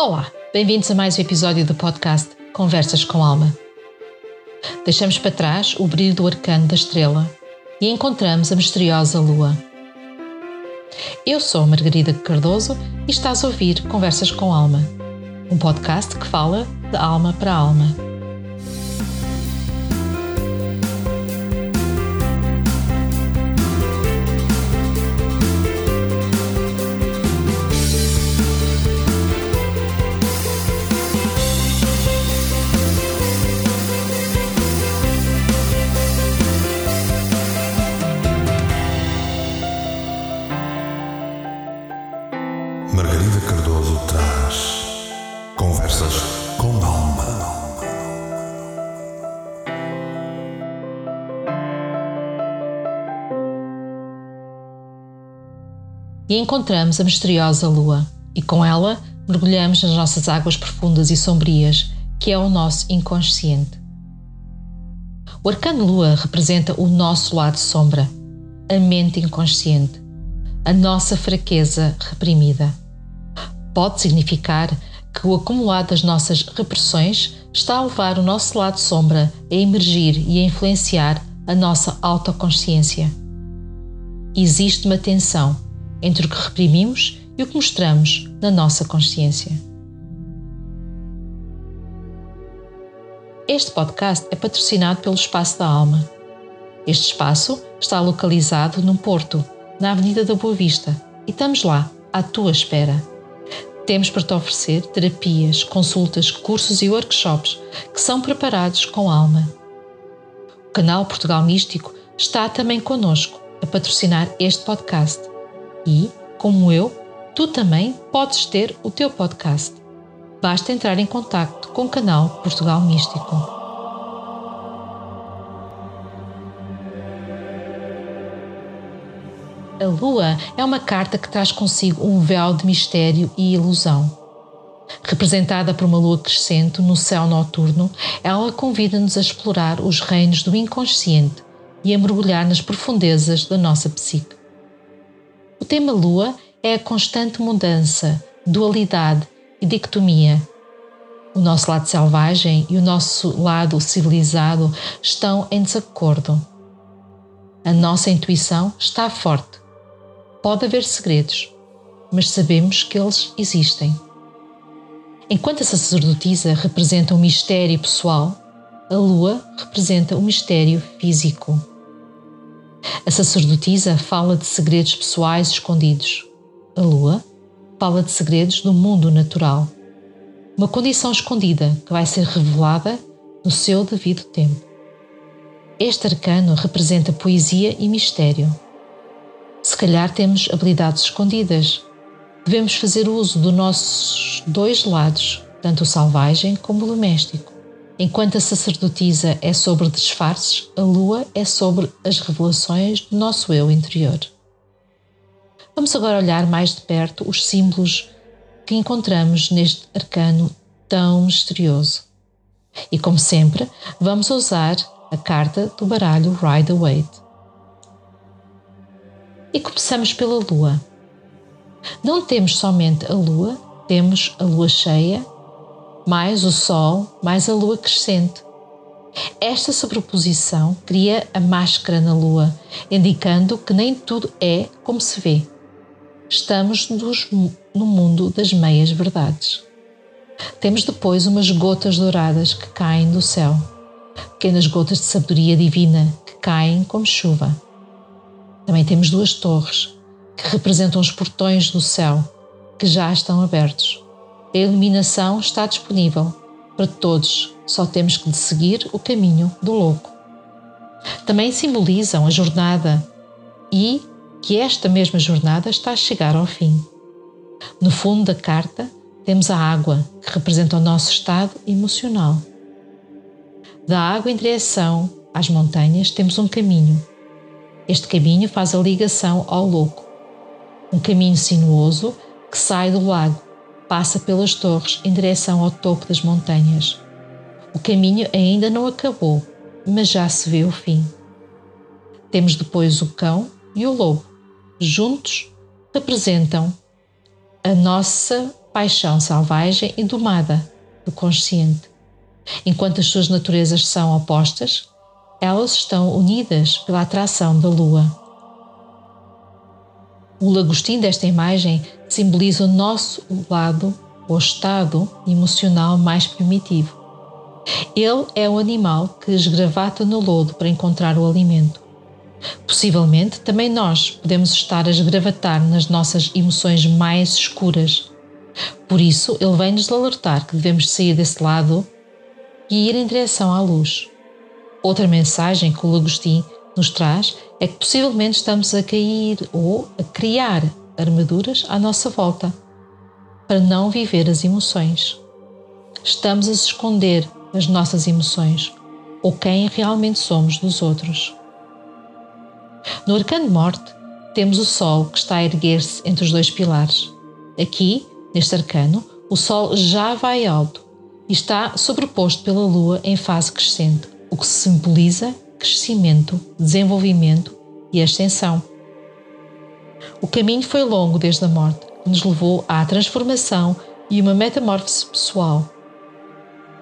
Olá, bem-vindos a mais um episódio do podcast Conversas com Alma. Deixamos para trás o brilho do arcano da estrela e encontramos a misteriosa lua. Eu sou Margarida Cardoso e estás a ouvir Conversas com Alma, um podcast que fala de alma para alma. E encontramos a misteriosa lua, e com ela mergulhamos nas nossas águas profundas e sombrias, que é o nosso inconsciente. O arcano lua representa o nosso lado sombra, a mente inconsciente, a nossa fraqueza reprimida. Pode significar que o acumulado das nossas repressões está a levar o nosso lado sombra a emergir e a influenciar a nossa autoconsciência. Existe uma tensão entre o que reprimimos e o que mostramos na nossa consciência. Este podcast é patrocinado pelo Espaço da Alma. Este espaço está localizado num porto, na Avenida da Boa Vista, e estamos lá, à tua espera. Temos para te oferecer terapias, consultas, cursos e workshops que são preparados com alma. O canal Portugal Místico está também conosco a patrocinar este podcast e, como eu, tu também podes ter o teu podcast. Basta entrar em contato com o canal Portugal Místico. A Lua é uma carta que traz consigo um véu de mistério e ilusão. Representada por uma lua crescente no céu noturno, ela convida-nos a explorar os reinos do inconsciente e a mergulhar nas profundezas da nossa psique. O tema Lua é a constante mudança, dualidade e dicotomia. O nosso lado selvagem e o nosso lado civilizado estão em desacordo. A nossa intuição está forte. Pode haver segredos, mas sabemos que eles existem. Enquanto a sacerdotisa representa um mistério pessoal, a lua representa um mistério físico. A sacerdotisa fala de segredos pessoais escondidos. A lua fala de segredos do mundo natural. Uma condição escondida que vai ser revelada no seu devido tempo. Este arcano representa poesia e mistério. Calhar temos habilidades escondidas. Devemos fazer uso dos nossos dois lados, tanto o selvagem como o doméstico. Enquanto a sacerdotisa é sobre disfarces, a lua é sobre as revelações do nosso eu interior. Vamos agora olhar mais de perto os símbolos que encontramos neste arcano tão misterioso. E como sempre, vamos usar a carta do baralho Rider-Waite. E começamos pela lua. Não temos somente a lua, temos a lua cheia mais o Sol, mais a Lua crescente. Esta sobreposição cria a máscara na Lua, indicando que nem tudo é como se vê. Estamos nos, no mundo das meias verdades. Temos depois umas gotas douradas que caem do céu, pequenas gotas de sabedoria divina que caem como chuva. Também temos duas torres que representam os portões do céu que já estão abertos. A iluminação está disponível para todos, só temos que seguir o caminho do louco. Também simbolizam a jornada e que esta mesma jornada está a chegar ao fim. No fundo da carta, temos a água, que representa o nosso estado emocional. Da água em direção às montanhas, temos um caminho. Este caminho faz a ligação ao louco. Um caminho sinuoso que sai do lago passa pelas torres em direção ao topo das montanhas. O caminho ainda não acabou, mas já se vê o fim. Temos depois o cão e o lobo. Juntos representam a nossa paixão selvagem e domada do consciente. Enquanto as suas naturezas são opostas, elas estão unidas pela atração da lua. O lagostim desta imagem simboliza o nosso lado ou estado emocional mais primitivo. Ele é o animal que esgravata no lodo para encontrar o alimento. Possivelmente também nós podemos estar a esgravatar nas nossas emoções mais escuras. Por isso, ele vem nos alertar que devemos sair desse lado e ir em direção à luz. Outra mensagem que o Lagostim nos traz é que possivelmente estamos a cair ou a criar armaduras à nossa volta para não viver as emoções. Estamos a se esconder as nossas emoções ou quem realmente somos dos outros. No arcano morte, temos o Sol que está a erguer-se entre os dois pilares. Aqui, neste arcano, o Sol já vai alto e está sobreposto pela Lua em fase crescente, o que simboliza crescimento, desenvolvimento e ascensão. O caminho foi longo desde a morte, que nos levou à transformação e uma metamorfose pessoal.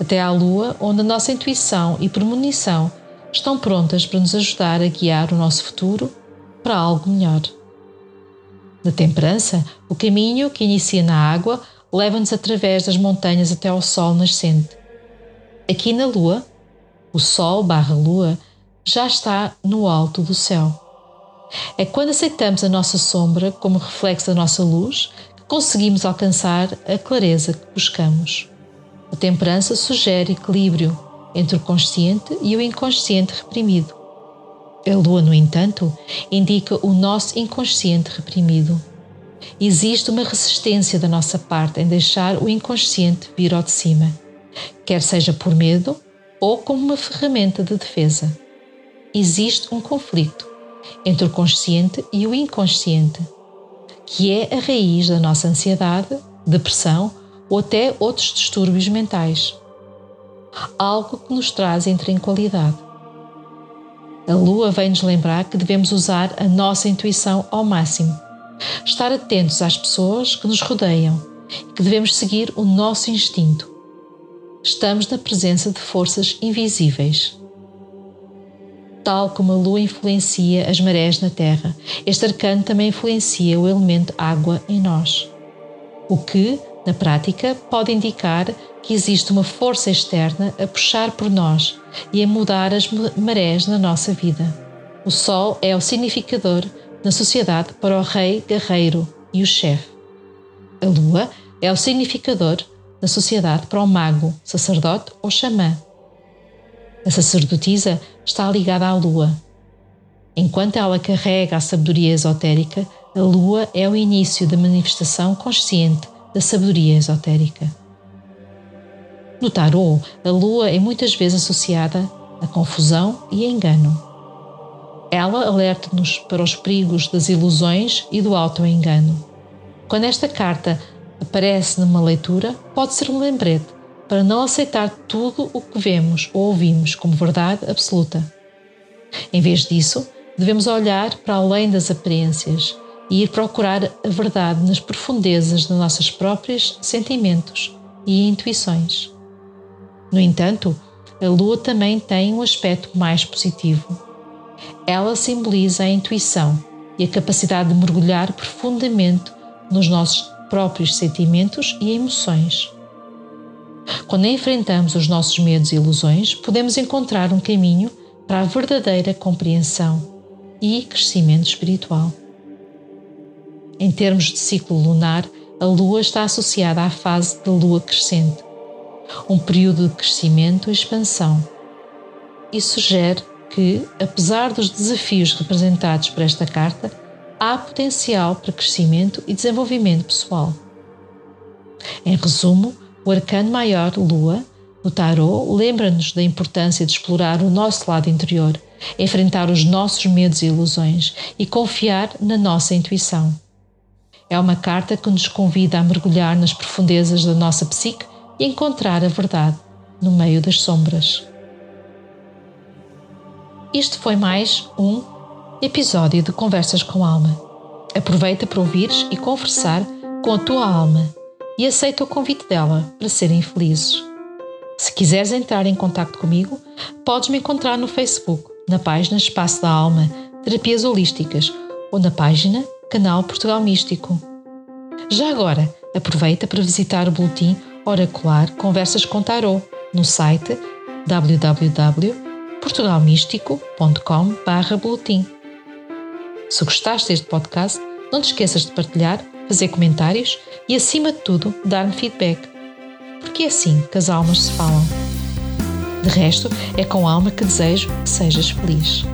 Até à Lua, onde a nossa intuição e premonição estão prontas para nos ajudar a guiar o nosso futuro para algo melhor. Na temperança, o caminho que inicia na água leva-nos através das montanhas até ao sol nascente. Aqui na Lua, o Sol barra Lua já está no alto do céu. É quando aceitamos a nossa sombra como reflexo da nossa luz que conseguimos alcançar a clareza que buscamos. A temperança sugere equilíbrio entre o consciente e o inconsciente reprimido. A lua, no entanto, indica o nosso inconsciente reprimido. Existe uma resistência da nossa parte em deixar o inconsciente vir ao de cima, quer seja por medo ou como uma ferramenta de defesa. Existe um conflito entre o consciente e o inconsciente, que é a raiz da nossa ansiedade, depressão ou até outros distúrbios mentais. Algo que nos traz intranquilidade. A lua vem-nos lembrar que devemos usar a nossa intuição ao máximo, estar atentos às pessoas que nos rodeiam e que devemos seguir o nosso instinto. Estamos na presença de forças invisíveis tal como a lua influencia as marés na Terra, este arcano também influencia o elemento água em nós. O que, na prática, pode indicar que existe uma força externa a puxar por nós e a mudar as marés na nossa vida. O Sol é o significador na sociedade para o rei guerreiro e o chefe. A Lua é o significador na sociedade para o mago, sacerdote ou xamã. A sacerdotisa está ligada à lua. Enquanto ela carrega a sabedoria esotérica, a lua é o início da manifestação consciente da sabedoria esotérica. No tarô, a lua é muitas vezes associada a confusão e a engano. Ela alerta-nos para os perigos das ilusões e do auto-engano. Quando esta carta aparece numa leitura, pode ser um lembrete para não aceitar tudo o que vemos ou ouvimos como verdade absoluta. Em vez disso, devemos olhar para além das aparências e ir procurar a verdade nas profundezas de nossos próprios sentimentos e intuições. No entanto, a lua também tem um aspecto mais positivo. Ela simboliza a intuição e a capacidade de mergulhar profundamente nos nossos próprios sentimentos e emoções. Quando enfrentamos os nossos medos e ilusões, podemos encontrar um caminho para a verdadeira compreensão e crescimento espiritual. Em termos de ciclo lunar, a Lua está associada à fase da Lua crescente, um período de crescimento e expansão. Isso sugere que, apesar dos desafios representados por esta carta, há potencial para crescimento e desenvolvimento pessoal. Em resumo, o arcano maior, Lua, no tarot, lembra-nos da importância de explorar o nosso lado interior, enfrentar os nossos medos e ilusões e confiar na nossa intuição. É uma carta que nos convida a mergulhar nas profundezas da nossa psique e encontrar a verdade no meio das sombras. Isto foi mais um episódio de Conversas com Alma. Aproveita para ouvires e conversar com a tua alma e aceita o convite dela para serem felizes. Se quiseres entrar em contato comigo, podes me encontrar no Facebook, na página Espaço da Alma, Terapias Holísticas ou na página Canal Portugal Místico. Já agora, aproveita para visitar o boletim oracular Conversas com Tarot no site www.portugalmístico.com/boletim. Se gostaste deste podcast, não te esqueças de partilhar, fazer comentários e, acima de tudo, dar-me feedback. Porque é assim que as almas se falam. De resto, é com alma que desejo que sejas feliz.